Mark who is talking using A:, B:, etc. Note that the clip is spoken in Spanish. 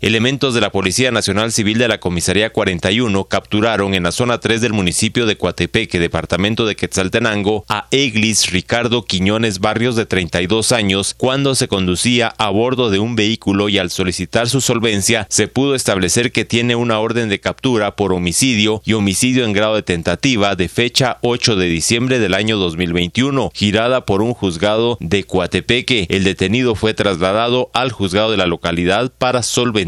A: Elementos de la Policía Nacional Civil de la Comisaría 41 capturaron en la zona 3 del municipio de Coatepeque, departamento de Quetzaltenango, a Eglis Ricardo Quiñones Barrios de 32 años cuando se conducía a bordo de un vehículo y al solicitar su solvencia se pudo establecer que tiene una orden de captura por homicidio y homicidio en grado de tentativa de fecha 8 de diciembre del año 2021, girada por un juzgado de Coatepeque. El detenido fue trasladado al juzgado de la localidad para solventar